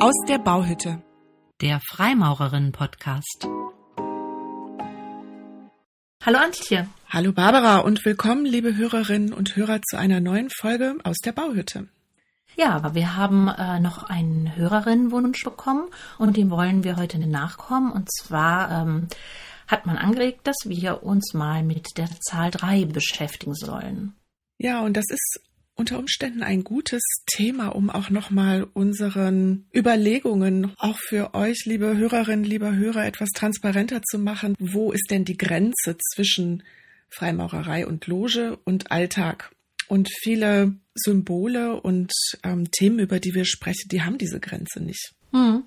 Aus der Bauhütte. Der Freimaurerinnen-Podcast. Hallo Antje. Hallo Barbara und willkommen, liebe Hörerinnen und Hörer, zu einer neuen Folge aus der Bauhütte. Ja, aber wir haben äh, noch einen Hörerinnenwunsch bekommen und dem wollen wir heute nachkommen. Und zwar ähm, hat man angeregt, dass wir uns mal mit der Zahl 3 beschäftigen sollen. Ja, und das ist unter Umständen ein gutes Thema, um auch nochmal unseren Überlegungen, auch für euch, liebe Hörerinnen, lieber Hörer, etwas transparenter zu machen. Wo ist denn die Grenze zwischen Freimaurerei und Loge und Alltag? Und viele Symbole und ähm, Themen, über die wir sprechen, die haben diese Grenze nicht. Hm.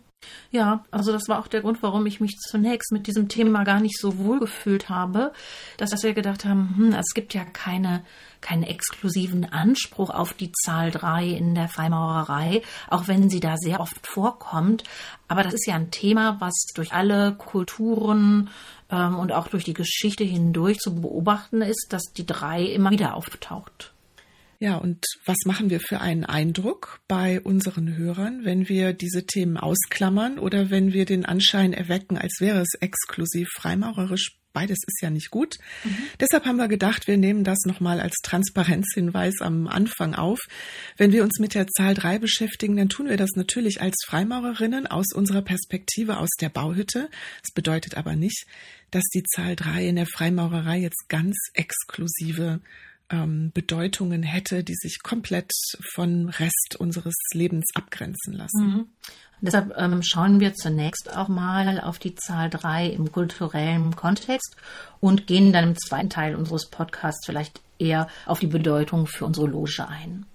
Ja, also das war auch der Grund, warum ich mich zunächst mit diesem Thema gar nicht so wohl gefühlt habe, dass wir gedacht haben, hm, es gibt ja keine, keinen exklusiven Anspruch auf die Zahl 3 in der Freimaurerei, auch wenn sie da sehr oft vorkommt. Aber das ist ja ein Thema, was durch alle Kulturen ähm, und auch durch die Geschichte hindurch zu beobachten ist, dass die 3 immer wieder auftaucht. Ja, und was machen wir für einen Eindruck bei unseren Hörern, wenn wir diese Themen ausklammern oder wenn wir den Anschein erwecken, als wäre es exklusiv freimaurerisch? Beides ist ja nicht gut. Mhm. Deshalb haben wir gedacht, wir nehmen das nochmal als Transparenzhinweis am Anfang auf. Wenn wir uns mit der Zahl drei beschäftigen, dann tun wir das natürlich als Freimaurerinnen aus unserer Perspektive aus der Bauhütte. Das bedeutet aber nicht, dass die Zahl drei in der Freimaurerei jetzt ganz exklusive ähm, Bedeutungen hätte, die sich komplett vom Rest unseres Lebens abgrenzen lassen. Mhm. Deshalb ähm, schauen wir zunächst auch mal auf die Zahl 3 im kulturellen Kontext und gehen dann im zweiten Teil unseres Podcasts vielleicht eher auf die Bedeutung für unsere Loge ein.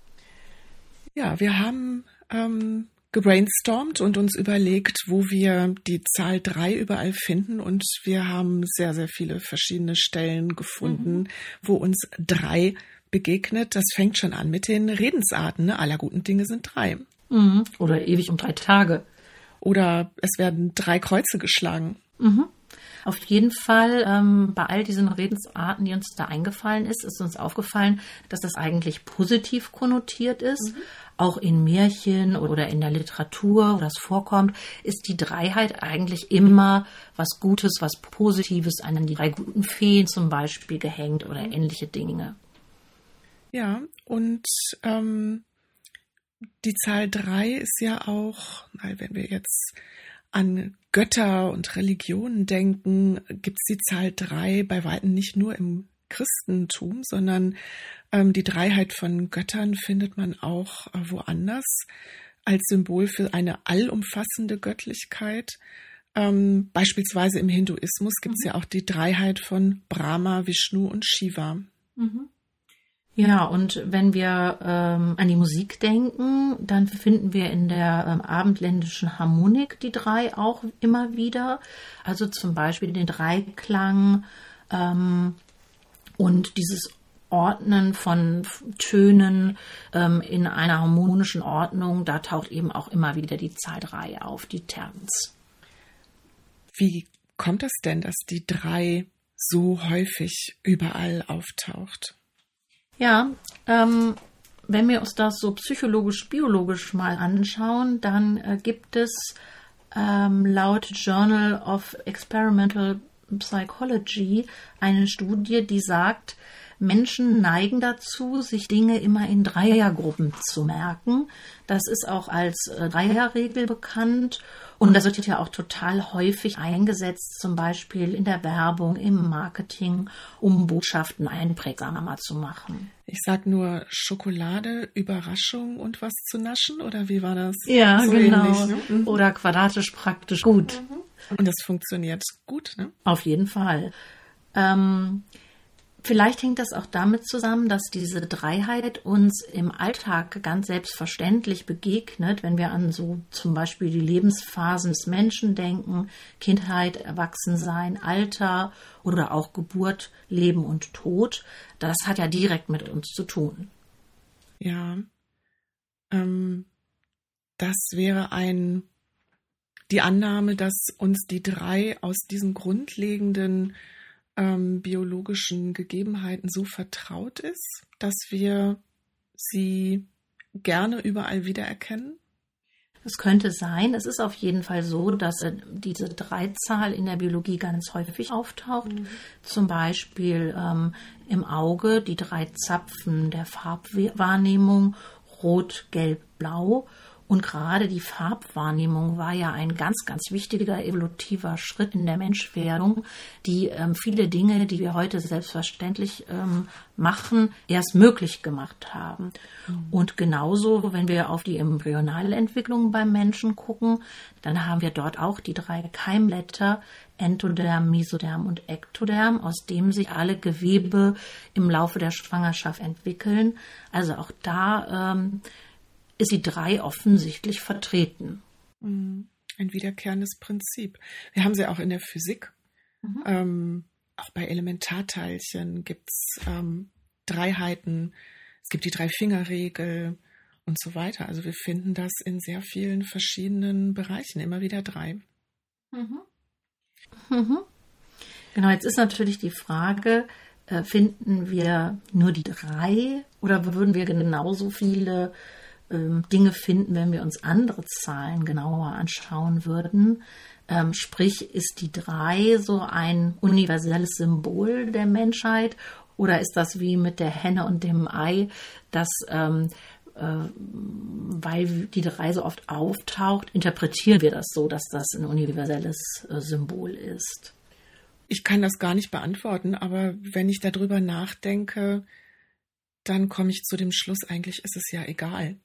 Ja, wir haben ähm, gebrainstormt und uns überlegt, wo wir die Zahl drei überall finden. Und wir haben sehr, sehr viele verschiedene Stellen gefunden, mhm. wo uns drei begegnet. Das fängt schon an mit den Redensarten. Ne? Aller guten Dinge sind drei. Mhm. Oder ewig um drei Tage. Oder es werden drei Kreuze geschlagen. Mhm. Auf jeden Fall, ähm, bei all diesen Redensarten, die uns da eingefallen ist, ist uns aufgefallen, dass das eigentlich positiv konnotiert ist. Mhm. Auch in Märchen oder in der Literatur, wo das vorkommt, ist die Dreiheit eigentlich immer was Gutes, was Positives an die drei guten Feen zum Beispiel gehängt oder ähnliche Dinge. Ja, und ähm, die Zahl drei ist ja auch, wenn wir jetzt an Götter und Religionen denken, gibt es die Zahl drei bei weitem nicht nur im Christentum, sondern ähm, die Dreiheit von Göttern findet man auch äh, woanders als Symbol für eine allumfassende Göttlichkeit. Ähm, beispielsweise im Hinduismus gibt es mhm. ja auch die Dreiheit von Brahma, Vishnu und Shiva. Mhm. Ja, und wenn wir ähm, an die Musik denken, dann finden wir in der ähm, abendländischen Harmonik die drei auch immer wieder. Also zum Beispiel den Dreiklang ähm, und dieses Ordnen von Tönen ähm, in einer harmonischen Ordnung, da taucht eben auch immer wieder die Zahl drei auf, die Terz. Wie kommt es denn, dass die drei so häufig überall auftaucht? Ja, ähm, wenn wir uns das so psychologisch, biologisch mal anschauen, dann äh, gibt es ähm, laut Journal of Experimental Psychology eine Studie, die sagt, Menschen neigen dazu, sich Dinge immer in Dreiergruppen zu merken. Das ist auch als äh, Dreierregel bekannt und das wird ja auch total häufig eingesetzt, zum Beispiel in der Werbung, im Marketing, um Botschaften einprägsamer zu machen. Ich sag nur Schokolade, Überraschung und was zu naschen, oder wie war das? Ja, so genau. Ähnlich, ne? Mhm. Oder quadratisch praktisch gut. Und das funktioniert gut, ne? Auf jeden Fall. Ähm, Vielleicht hängt das auch damit zusammen, dass diese Dreiheit uns im Alltag ganz selbstverständlich begegnet, wenn wir an so zum Beispiel die Lebensphasen des Menschen denken, Kindheit, Erwachsensein, Alter oder auch Geburt, Leben und Tod. Das hat ja direkt mit uns zu tun. Ja, ähm, das wäre ein die Annahme, dass uns die drei aus diesem grundlegenden ähm, biologischen Gegebenheiten so vertraut ist, dass wir sie gerne überall wiedererkennen? Es könnte sein, es ist auf jeden Fall so, dass äh, diese Dreizahl in der Biologie ganz häufig auftaucht. Mhm. Zum Beispiel ähm, im Auge die drei Zapfen der Farbwahrnehmung, rot, gelb, blau. Und gerade die Farbwahrnehmung war ja ein ganz, ganz wichtiger evolutiver Schritt in der Menschwerdung, die ähm, viele Dinge, die wir heute selbstverständlich ähm, machen, erst möglich gemacht haben. Mhm. Und genauso, wenn wir auf die embryonale Entwicklung beim Menschen gucken, dann haben wir dort auch die drei Keimblätter, Entoderm, Mesoderm und Ektoderm, aus dem sich alle Gewebe im Laufe der Schwangerschaft entwickeln. Also auch da ähm, ist die drei offensichtlich vertreten. Mhm. Ein wiederkehrendes Prinzip. Wir haben sie auch in der Physik. Mhm. Ähm, auch bei Elementarteilchen gibt es ähm, Dreiheiten. Es gibt die Drei-Finger-Regel und so weiter. Also wir finden das in sehr vielen verschiedenen Bereichen immer wieder drei. Mhm. Mhm. Genau, jetzt ist natürlich die Frage, äh, finden wir nur die drei oder würden wir genauso viele Dinge finden, wenn wir uns andere Zahlen genauer anschauen würden. Ähm, sprich, ist die drei so ein universelles Symbol der Menschheit oder ist das wie mit der Henne und dem Ei, dass ähm, äh, weil die drei so oft auftaucht, interpretieren wir das so, dass das ein universelles äh, Symbol ist? Ich kann das gar nicht beantworten, aber wenn ich darüber nachdenke, dann komme ich zu dem Schluss, eigentlich ist es ja egal.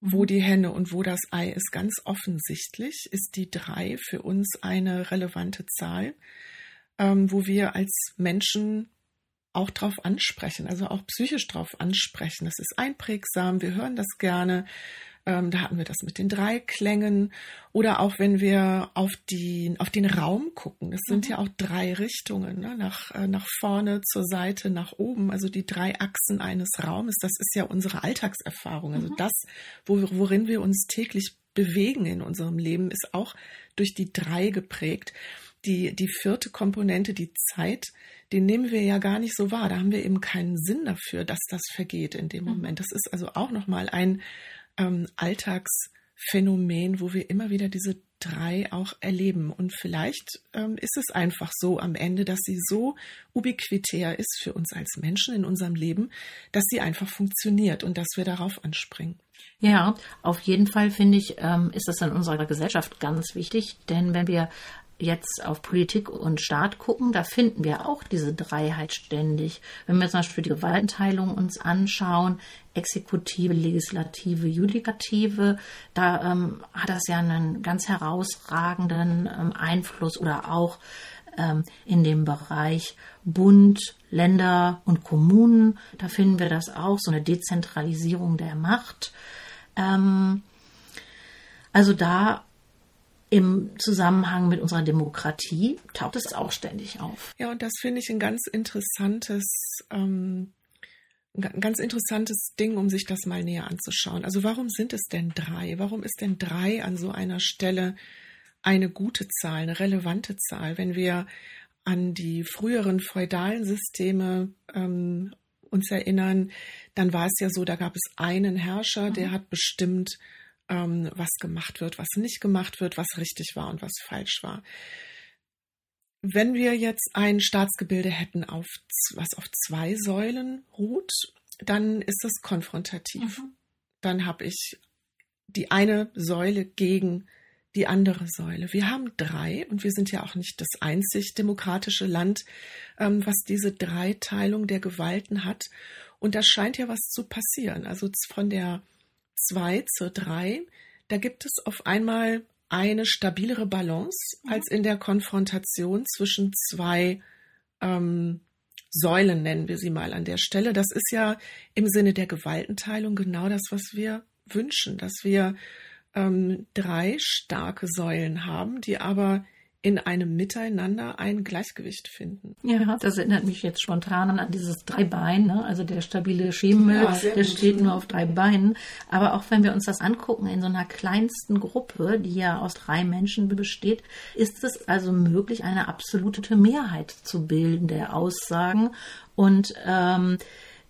Wo die Henne und wo das Ei ist, ganz offensichtlich ist die drei für uns eine relevante Zahl, ähm, wo wir als Menschen auch drauf ansprechen, also auch psychisch drauf ansprechen. Das ist einprägsam, wir hören das gerne. Ähm, da hatten wir das mit den drei Klängen. Oder auch wenn wir auf, die, auf den Raum gucken. Das sind mhm. ja auch drei Richtungen, ne? nach, äh, nach vorne, zur Seite, nach oben. Also die drei Achsen eines Raumes. Das ist ja unsere Alltagserfahrung. Also mhm. das, wo, worin wir uns täglich bewegen in unserem Leben, ist auch durch die drei geprägt. Die, die vierte Komponente, die Zeit, den nehmen wir ja gar nicht so wahr. Da haben wir eben keinen Sinn dafür, dass das vergeht in dem mhm. Moment. Das ist also auch nochmal ein, ähm, Alltagsphänomen, wo wir immer wieder diese drei auch erleben. Und vielleicht ähm, ist es einfach so am Ende, dass sie so ubiquitär ist für uns als Menschen in unserem Leben, dass sie einfach funktioniert und dass wir darauf anspringen. Ja, auf jeden Fall finde ich, ähm, ist das in unserer Gesellschaft ganz wichtig, denn wenn wir jetzt auf Politik und Staat gucken, da finden wir auch diese Dreiheit ständig. Wenn wir zum Beispiel die Gewaltenteilung uns anschauen, Exekutive, Legislative, Judikative, da ähm, hat das ja einen ganz herausragenden ähm, Einfluss oder auch ähm, in dem Bereich Bund, Länder und Kommunen. Da finden wir das auch, so eine Dezentralisierung der Macht. Ähm, also da im Zusammenhang mit unserer Demokratie taucht es auch ständig auf. Ja, und das finde ich ein ganz interessantes, ähm, ein ganz interessantes Ding, um sich das mal näher anzuschauen. Also warum sind es denn drei? Warum ist denn drei an so einer Stelle eine gute Zahl, eine relevante Zahl? Wenn wir an die früheren feudalen Systeme ähm, uns erinnern, dann war es ja so, da gab es einen Herrscher, der mhm. hat bestimmt, ähm, was gemacht wird, was nicht gemacht wird, was richtig war und was falsch war. Wenn wir jetzt ein Staatsgebilde hätten, auf, was auf zwei Säulen ruht, dann ist das konfrontativ. Mhm. Dann habe ich die eine Säule gegen die andere Säule. Wir haben drei und wir sind ja auch nicht das einzig demokratische Land, ähm, was diese Dreiteilung der Gewalten hat. Und da scheint ja was zu passieren. Also von der 2 zur 3, da gibt es auf einmal eine stabilere Balance mhm. als in der Konfrontation zwischen zwei ähm, Säulen, nennen wir sie mal an der Stelle. Das ist ja im Sinne der Gewaltenteilung genau das, was wir wünschen, dass wir ähm, drei starke Säulen haben, die aber in einem Miteinander ein Gleichgewicht finden. Ja, das erinnert mich jetzt spontan an dieses Dreibein, ne? also der stabile Schemel, ja, der steht nur auf drei Beinen. Aber auch wenn wir uns das angucken in so einer kleinsten Gruppe, die ja aus drei Menschen besteht, ist es also möglich, eine absolute Mehrheit zu bilden der Aussagen und ähm,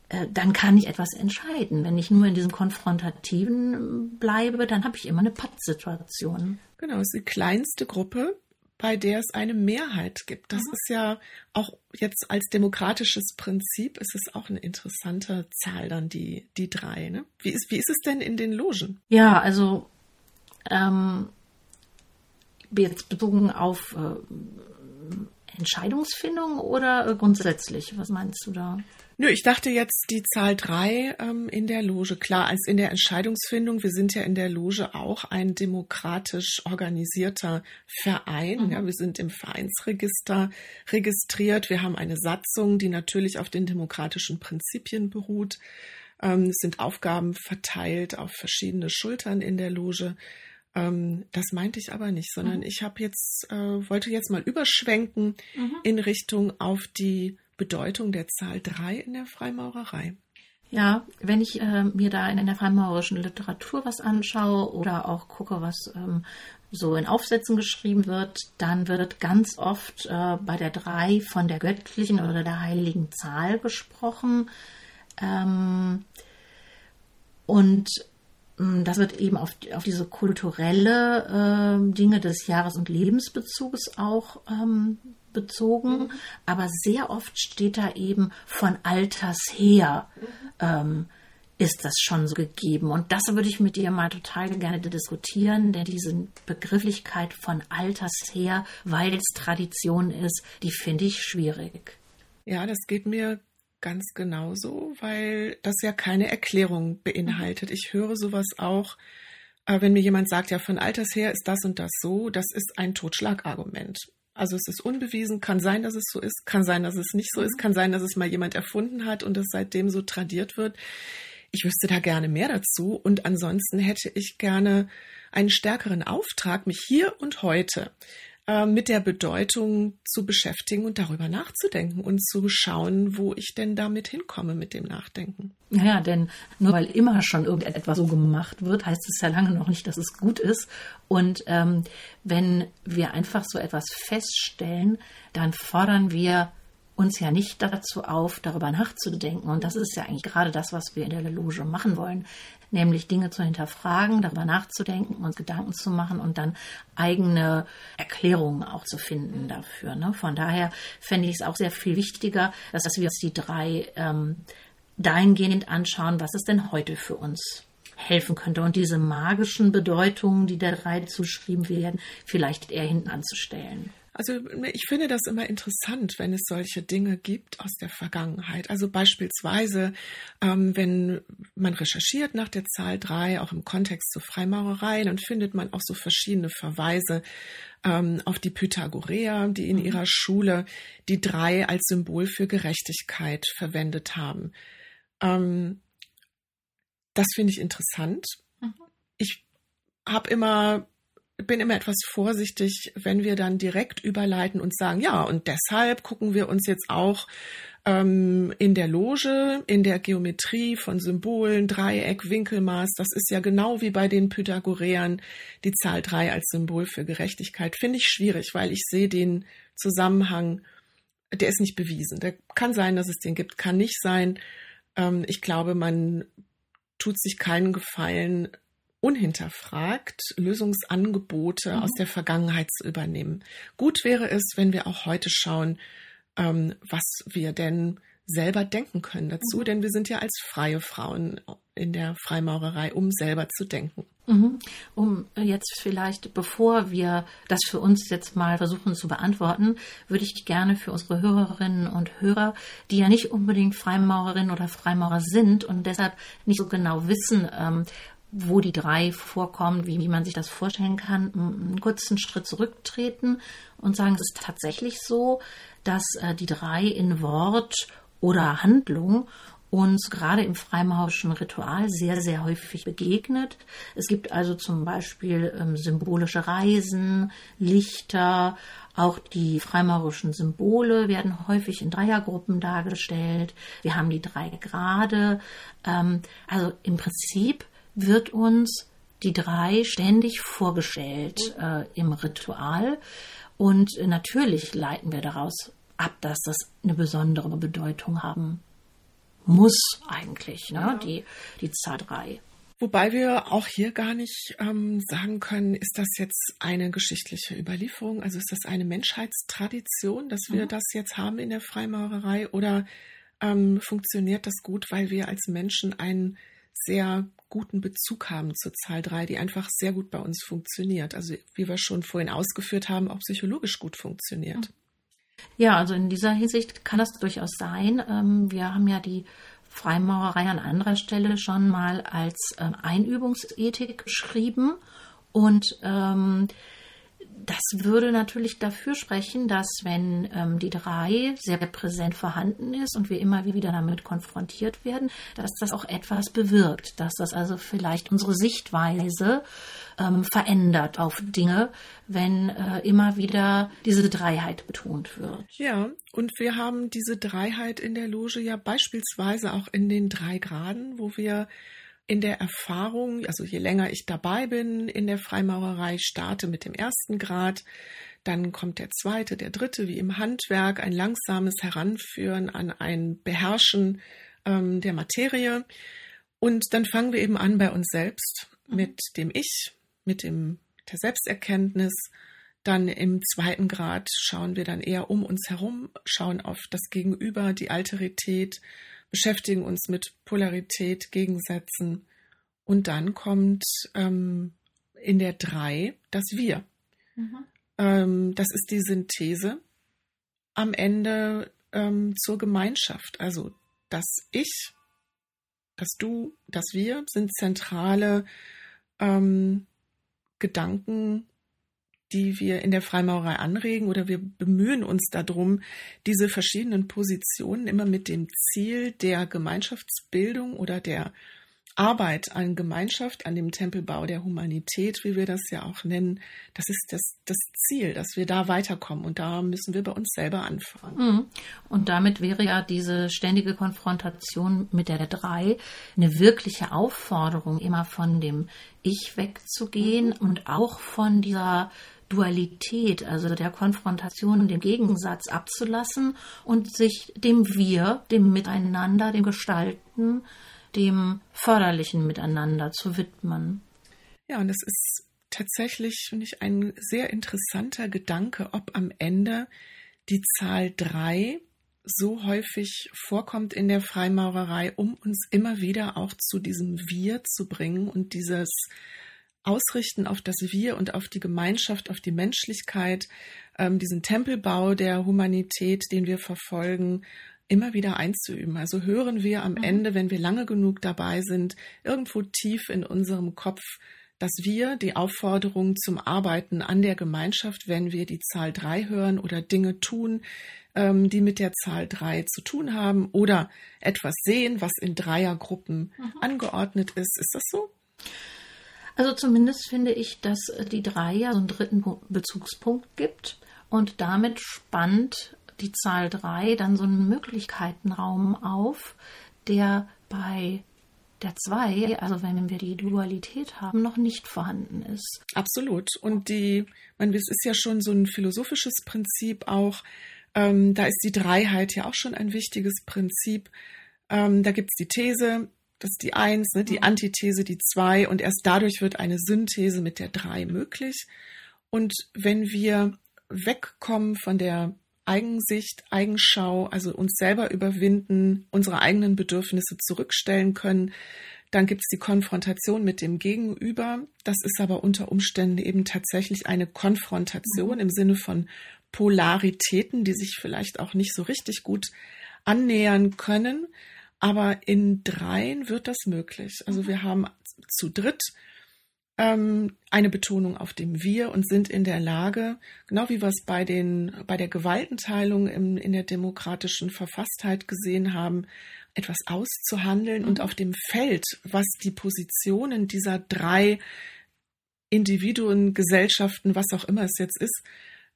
äh, dann kann ich etwas entscheiden. Wenn ich nur in diesem Konfrontativen bleibe, dann habe ich immer eine Pattsituation. Genau, es ist die kleinste Gruppe, bei der es eine Mehrheit gibt. Das mhm. ist ja auch jetzt als demokratisches Prinzip ist es auch eine interessante Zahl dann die die drei. Ne? Wie ist wie ist es denn in den Logen? Ja, also ähm, jetzt bezogen auf äh, Entscheidungsfindung oder äh, grundsätzlich? Was meinst du da? Nö, ich dachte jetzt die Zahl drei ähm, in der Loge. Klar, als in der Entscheidungsfindung, wir sind ja in der Loge auch ein demokratisch organisierter Verein. Mhm. Ja, wir sind im Vereinsregister registriert. Wir haben eine Satzung, die natürlich auf den demokratischen Prinzipien beruht. Ähm, es sind Aufgaben verteilt auf verschiedene Schultern in der Loge. Ähm, das meinte ich aber nicht, sondern mhm. ich habe jetzt äh, wollte jetzt mal überschwenken mhm. in Richtung auf die Bedeutung der Zahl 3 in der Freimaurerei? Ja, wenn ich äh, mir da in, in, der freimaurerischen Literatur was anschaue oder auch gucke, was ähm, so in Aufsätzen geschrieben wird, dann wird ganz oft äh, bei der 3 von der göttlichen oder der heiligen Zahl gesprochen. Ähm, und das wird eben auf, auf diese kulturelle äh, Dinge des Jahres- und Lebensbezuges auch ähm, bezogen, mhm. aber sehr oft steht da eben von Alters her. Mhm. Ähm, ist das schon so gegeben? Und das würde ich mit dir mal total gerne diskutieren, denn diese Begrifflichkeit von Alters her, weil es Tradition ist, die finde ich schwierig. Ja, das geht mir ganz genauso, weil das ja keine Erklärung beinhaltet. Mhm. Ich höre sowas auch, äh, wenn mir jemand sagt, ja, von Alters her ist das und das so, das ist ein Totschlagargument. Also es ist unbewiesen, kann sein, dass es so ist, kann sein, dass es nicht so ist, mhm. kann sein, dass es mal jemand erfunden hat und es seitdem so tradiert wird. Ich wüsste da gerne mehr dazu und ansonsten hätte ich gerne einen stärkeren Auftrag, mich hier und heute äh, mit der Bedeutung zu beschäftigen und darüber nachzudenken und zu schauen, wo ich denn damit hinkomme mit dem Nachdenken. Ja, denn nur weil immer schon irgendetwas so gemacht wird, heißt es ja lange noch nicht, dass es gut ist. Und ähm, wenn wir einfach so etwas feststellen, dann fordern wir uns ja nicht dazu auf, darüber nachzudenken. Und das ist ja eigentlich gerade das, was wir in der Loge machen wollen nämlich Dinge zu hinterfragen, darüber nachzudenken, uns Gedanken zu machen und dann eigene Erklärungen auch zu finden dafür. Ne? Von daher fände ich es auch sehr viel wichtiger, dass wir uns die drei ähm, dahingehend anschauen, was es denn heute für uns helfen könnte und diese magischen Bedeutungen, die der drei zuschrieben werden, vielleicht eher hinten anzustellen. Also ich finde das immer interessant, wenn es solche Dinge gibt aus der Vergangenheit. Also beispielsweise, ähm, wenn man recherchiert nach der Zahl drei, auch im Kontext zur Freimaurerei, dann findet man auch so verschiedene Verweise ähm, auf die Pythagoreer, die in mhm. ihrer Schule die drei als Symbol für Gerechtigkeit verwendet haben. Ähm, das finde ich interessant. Mhm. Ich habe immer bin immer etwas vorsichtig, wenn wir dann direkt überleiten und sagen, ja, und deshalb gucken wir uns jetzt auch ähm, in der Loge, in der Geometrie von Symbolen, Dreieck, Winkelmaß, das ist ja genau wie bei den Pythagoreern die Zahl drei als Symbol für Gerechtigkeit, finde ich schwierig, weil ich sehe den Zusammenhang, der ist nicht bewiesen. Der kann sein, dass es den gibt, kann nicht sein. Ähm, ich glaube, man tut sich keinen Gefallen, unhinterfragt Lösungsangebote mhm. aus der Vergangenheit zu übernehmen. Gut wäre es, wenn wir auch heute schauen, ähm, was wir denn selber denken können dazu, mhm. denn wir sind ja als freie Frauen in der Freimaurerei, um selber zu denken. Mhm. Um jetzt vielleicht, bevor wir das für uns jetzt mal versuchen zu beantworten, würde ich gerne für unsere Hörerinnen und Hörer, die ja nicht unbedingt Freimaurerinnen oder Freimaurer sind und deshalb nicht so genau wissen, ähm, wo die drei vorkommen, wie, wie man sich das vorstellen kann, einen kurzen Schritt zurücktreten und sagen, es ist tatsächlich so, dass äh, die drei in Wort oder Handlung uns gerade im freimaurischen Ritual sehr, sehr häufig begegnet. Es gibt also zum Beispiel ähm, symbolische Reisen, Lichter, auch die freimaurischen Symbole werden häufig in Dreiergruppen dargestellt. Wir haben die drei Grade. Ähm, also im Prinzip wird uns die drei ständig vorgestellt äh, im Ritual. Und natürlich leiten wir daraus ab, dass das eine besondere Bedeutung haben muss eigentlich, ne? Ja. die, die Zahl 3. Wobei wir auch hier gar nicht ähm, sagen können, ist das jetzt eine geschichtliche Überlieferung, also ist das eine Menschheitstradition, dass wir mhm. das jetzt haben in der Freimaurerei oder ähm, funktioniert das gut, weil wir als Menschen einen sehr guten Bezug haben zur Zahl 3, die einfach sehr gut bei uns funktioniert. Also wie wir schon vorhin ausgeführt haben, auch psychologisch gut funktioniert. Ja, also in dieser Hinsicht kann das durchaus sein. Ähm, wir haben ja die Freimaurerei an anderer Stelle schon mal als äh, Einübungsethik beschrieben. Und ähm, das würde natürlich dafür sprechen, dass wenn ähm, die drei sehr präsent vorhanden ist und wir immer wieder damit konfrontiert werden, dass das auch etwas bewirkt, dass das also vielleicht unsere Sichtweise ähm, verändert auf Dinge, wenn äh, immer wieder diese Dreiheit betont wird. Ja, und wir haben diese Dreiheit in der Loge ja beispielsweise auch in den drei Graden, wo wir in der Erfahrung, also je länger ich dabei bin in der Freimaurerei, starte mit dem ersten Grad, dann kommt der zweite, der dritte, wie im Handwerk, ein langsames Heranführen an ein Beherrschen ähm, der Materie. Und dann fangen wir eben an bei uns selbst mhm. mit dem Ich, mit dem der Selbsterkenntnis. Dann im zweiten Grad schauen wir dann eher um uns herum, schauen auf das Gegenüber, die Alterität, beschäftigen uns mit Polarität, Gegensätzen. Und dann kommt ähm, in der drei das Wir. Mhm. Ähm, das ist die Synthese am Ende ähm, zur Gemeinschaft. Also das Ich, das Du, das Wir sind zentrale ähm, Gedanken, die wir in der Freimaurerei anregen oder wir bemühen uns darum, diese verschiedenen Positionen immer mit dem Ziel der Gemeinschaftsbildung oder der Arbeit an Gemeinschaft, an dem Tempelbau der Humanität, wie wir das ja auch nennen, das ist das, das Ziel, dass wir da weiterkommen. Und da müssen wir bei uns selber anfangen. Mhm. Und damit wäre ja diese ständige Konfrontation mit der drei eine wirkliche Aufforderung, immer von dem Ich wegzugehen mhm. und auch von dieser Dualität, also der Konfrontation und dem Gegensatz abzulassen und sich dem Wir, dem Miteinander, dem Gestalten, dem förderlichen Miteinander zu widmen. Ja, und es ist tatsächlich, finde ich, ein sehr interessanter Gedanke, ob am Ende die Zahl drei so häufig vorkommt in der Freimaurerei, um uns immer wieder auch zu diesem Wir zu bringen und dieses ausrichten auf das Wir und auf die Gemeinschaft, auf die Menschlichkeit, ähm, diesen Tempelbau der Humanität, den wir verfolgen, immer wieder einzuüben. Also hören wir am mhm. Ende, wenn wir lange genug dabei sind, irgendwo tief in unserem Kopf, dass wir die Aufforderung zum Arbeiten an der Gemeinschaft, wenn wir die Zahl drei hören oder Dinge tun, ähm, die mit der Zahl drei zu tun haben oder etwas sehen, was in Dreiergruppen mhm. angeordnet ist. Ist das so? Also zumindest finde ich, dass die drei ja so einen dritten Bezugspunkt gibt und damit spannt die Zahl drei dann so einen Möglichkeitenraum auf, der bei der zwei, also wenn wir die Dualität haben, noch nicht vorhanden ist. Absolut. Und die, man, es ist ja schon so ein philosophisches Prinzip auch. Ähm, da ist die Dreiheit ja auch schon ein wichtiges Prinzip. Ähm, da gibt es die These, das ist die Eins, ne, die mhm. Antithese, die Zwei und erst dadurch wird eine Synthese mit der Drei möglich. Und wenn wir wegkommen von der Eigensicht, Eigenschau, also uns selber überwinden, unsere eigenen Bedürfnisse zurückstellen können, dann gibt es die Konfrontation mit dem Gegenüber. Das ist aber unter Umständen eben tatsächlich eine Konfrontation mhm. im Sinne von Polaritäten, die sich vielleicht auch nicht so richtig gut annähern können. Aber in dreien wird das möglich. Also wir haben zu dritt ähm, eine Betonung auf dem Wir und sind in der Lage, genau wie wir es bei den, bei der Gewaltenteilung im, in der demokratischen Verfasstheit gesehen haben, etwas auszuhandeln und mhm. auf dem Feld, was die Positionen dieser drei Individuen, Gesellschaften, was auch immer es jetzt ist,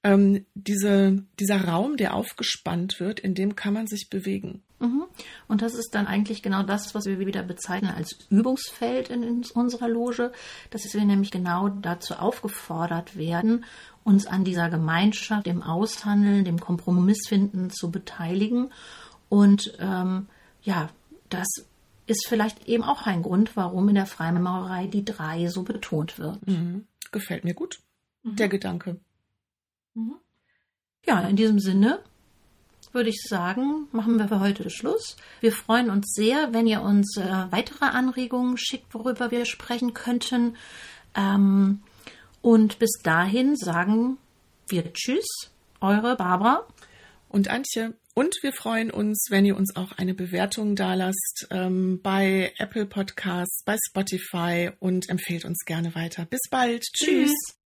ähm, diese, dieser Raum, der aufgespannt wird, in dem kann man sich bewegen. Mhm. Und das ist dann eigentlich genau das, was wir wieder bezeichnen als Übungsfeld in, in unserer Loge, dass wir nämlich genau dazu aufgefordert werden, uns an dieser Gemeinschaft, dem Aushandeln, dem Kompromissfinden zu beteiligen und ähm, ja, das ist vielleicht eben auch ein Grund, warum in der Freimaurerei die drei so betont wird. Mhm. Gefällt mir gut, mhm. der Gedanke. Mhm. Ja, in diesem Sinne würde ich sagen, machen wir für heute Schluss. Wir freuen uns sehr, wenn ihr uns äh, weitere Anregungen schickt, worüber wir sprechen könnten. Ähm, und bis dahin sagen wir Tschüss, eure Barbara und Antje. Und wir freuen uns, wenn ihr uns auch eine Bewertung dalasst ähm, bei Apple Podcasts, bei Spotify und empfehlt uns gerne weiter. Bis bald. Tschüss. Tschüss.